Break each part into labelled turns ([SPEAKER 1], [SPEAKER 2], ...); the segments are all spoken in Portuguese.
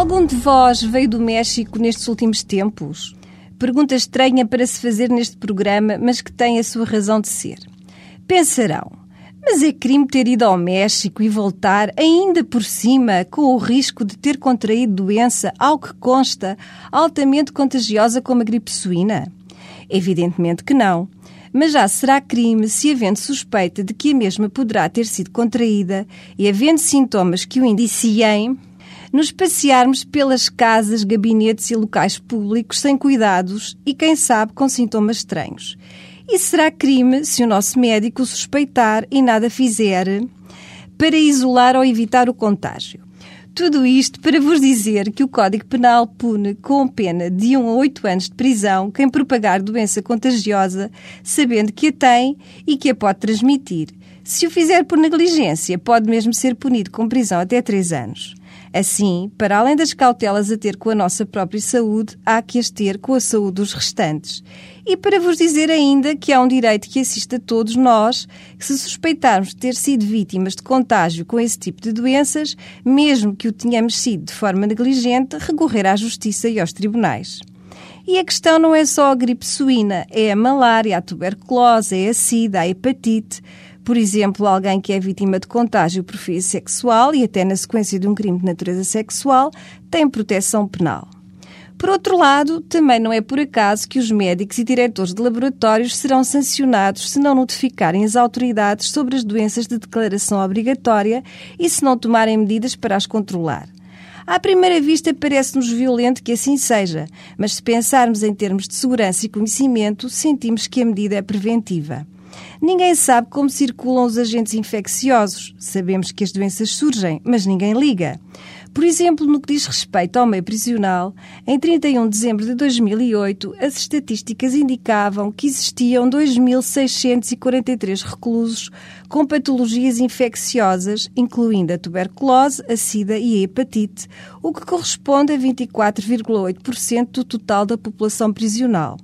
[SPEAKER 1] Algum de vós veio do México nestes últimos tempos? Pergunta estranha para se fazer neste programa, mas que tem a sua razão de ser. Pensarão, mas é crime ter ido ao México e voltar, ainda por cima, com o risco de ter contraído doença, ao que consta, altamente contagiosa como a gripe suína? Evidentemente que não. Mas já será crime se, havendo suspeita de que a mesma poderá ter sido contraída e havendo sintomas que o indiciem, nos passearmos pelas casas, gabinetes e locais públicos sem cuidados e, quem sabe, com sintomas estranhos. E será crime se o nosso médico suspeitar e nada fizer para isolar ou evitar o contágio. Tudo isto para vos dizer que o Código Penal pune com pena de 1 a 8 anos de prisão quem propagar doença contagiosa, sabendo que a tem e que a pode transmitir. Se o fizer por negligência, pode mesmo ser punido com prisão até 3 anos. Assim, para além das cautelas a ter com a nossa própria saúde, há que as ter com a saúde dos restantes. E para vos dizer ainda que há um direito que assiste a todos nós, que se suspeitarmos de ter sido vítimas de contágio com esse tipo de doenças, mesmo que o tenhamos sido de forma negligente, recorrer à justiça e aos tribunais. E a questão não é só a gripe suína, é a malária, a tuberculose, é a sida, a hepatite. Por exemplo, alguém que é vítima de contágio por fio sexual e até na sequência de um crime de natureza sexual tem proteção penal. Por outro lado, também não é por acaso que os médicos e diretores de laboratórios serão sancionados se não notificarem as autoridades sobre as doenças de declaração obrigatória e se não tomarem medidas para as controlar. À primeira vista parece-nos violento que assim seja, mas se pensarmos em termos de segurança e conhecimento, sentimos que a medida é preventiva. Ninguém sabe como circulam os agentes infecciosos. Sabemos que as doenças surgem, mas ninguém liga. Por exemplo, no que diz respeito ao meio prisional, em 31 de dezembro de 2008, as estatísticas indicavam que existiam 2.643 reclusos com patologias infecciosas, incluindo a tuberculose, a sida e a hepatite, o que corresponde a 24,8% do total da população prisional.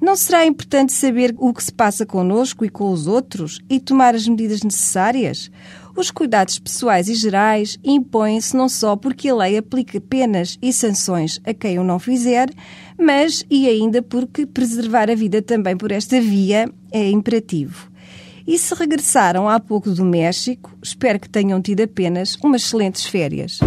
[SPEAKER 1] Não será importante saber o que se passa connosco e com os outros e tomar as medidas necessárias? Os cuidados pessoais e gerais impõem-se não só porque a lei aplica penas e sanções a quem o não fizer, mas e ainda porque preservar a vida também por esta via é imperativo. E se regressaram há pouco do México, espero que tenham tido apenas umas excelentes férias.